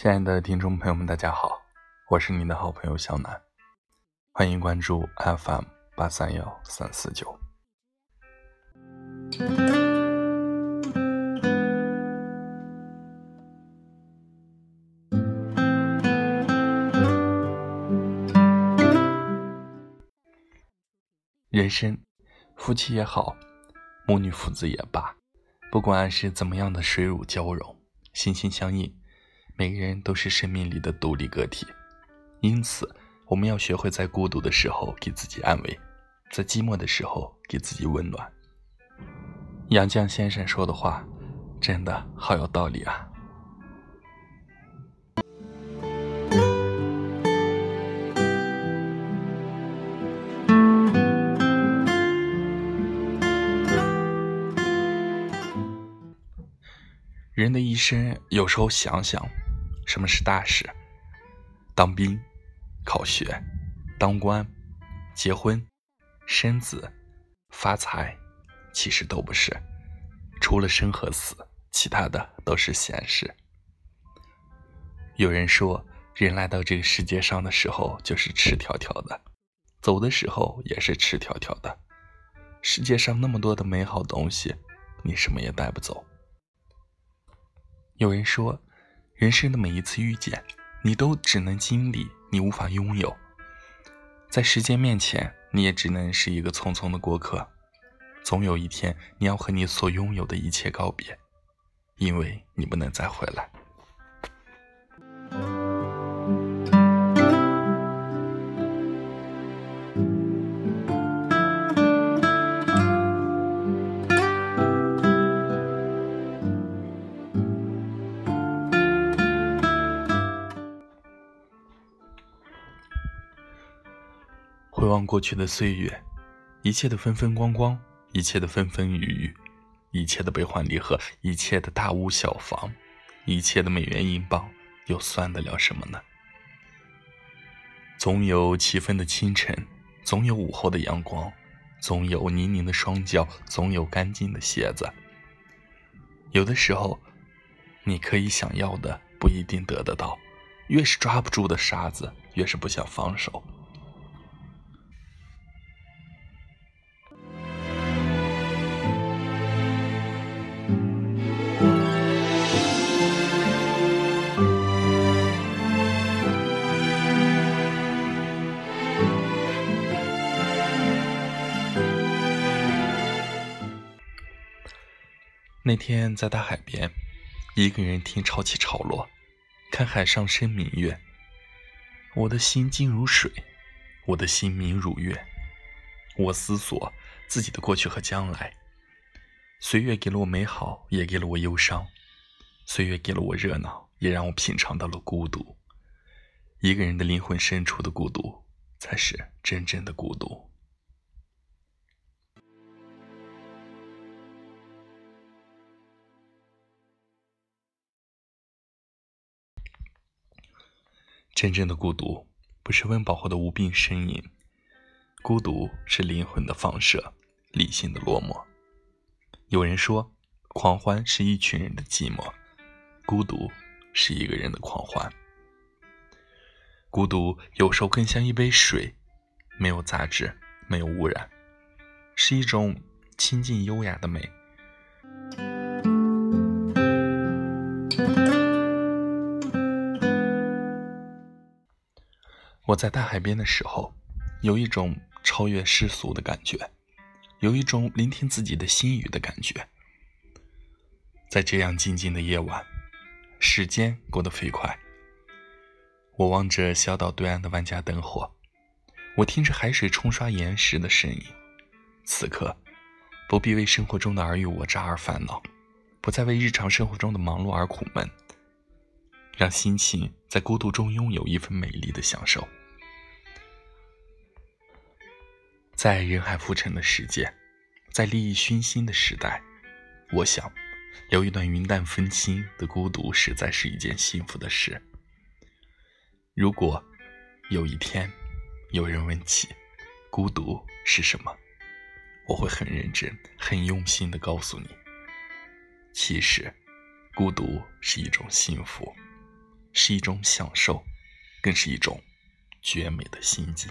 亲爱的听众朋友们，大家好，我是你的好朋友小南，欢迎关注 FM 八三幺三四九。人生，夫妻也好，母女父子也罢，不管是怎么样的水乳交融、心心相印。每个人都是生命里的独立个体，因此我们要学会在孤独的时候给自己安慰，在寂寞的时候给自己温暖。杨绛先生说的话，真的好有道理啊！人的一生，有时候想想。什么是大事？当兵、考学、当官、结婚、生子、发财，其实都不是。除了生和死，其他的都是闲事。有人说，人来到这个世界上的时候就是赤条条的，走的时候也是赤条条的。世界上那么多的美好东西，你什么也带不走。有人说。人生的每一次遇见，你都只能经历，你无法拥有。在时间面前，你也只能是一个匆匆的过客。总有一天，你要和你所拥有的一切告别，因为你不能再回来。回望过去的岁月，一切的风风光光，一切的风风雨雨，一切的悲欢离合，一切的大屋小房，一切的美元英镑，又算得了什么呢？总有七分的清晨，总有午后的阳光，总有泥泞的双脚，总有干净的鞋子。有的时候，你可以想要的不一定得得到，越是抓不住的沙子，越是不想放手。那天在大海边，一个人听潮起潮落，看海上升明月。我的心静如水，我的心明如月。我思索自己的过去和将来。岁月给了我美好，也给了我忧伤；岁月给了我热闹，也让我品尝到了孤独。一个人的灵魂深处的孤独，才是真正的孤独。真正的孤独，不是温饱后的无病呻吟，孤独是灵魂的放射，理性的落寞。有人说，狂欢是一群人的寂寞，孤独是一个人的狂欢。孤独有时候更像一杯水，没有杂质，没有污染，是一种清静优雅的美。我在大海边的时候，有一种超越世俗的感觉，有一种聆听自己的心语的感觉。在这样静静的夜晚，时间过得飞快。我望着小岛对岸的万家灯火，我听着海水冲刷岩石的声音。此刻，不必为生活中的尔虞我诈而烦恼，不再为日常生活中的忙碌而苦闷，让心情在孤独中拥有一份美丽的享受。在人海浮沉的世界，在利益熏心的时代，我想，留一段云淡风轻的孤独，实在是一件幸福的事。如果有一天有人问起孤独是什么，我会很认真、很用心的告诉你，其实，孤独是一种幸福。是一种享受，更是一种绝美的心境。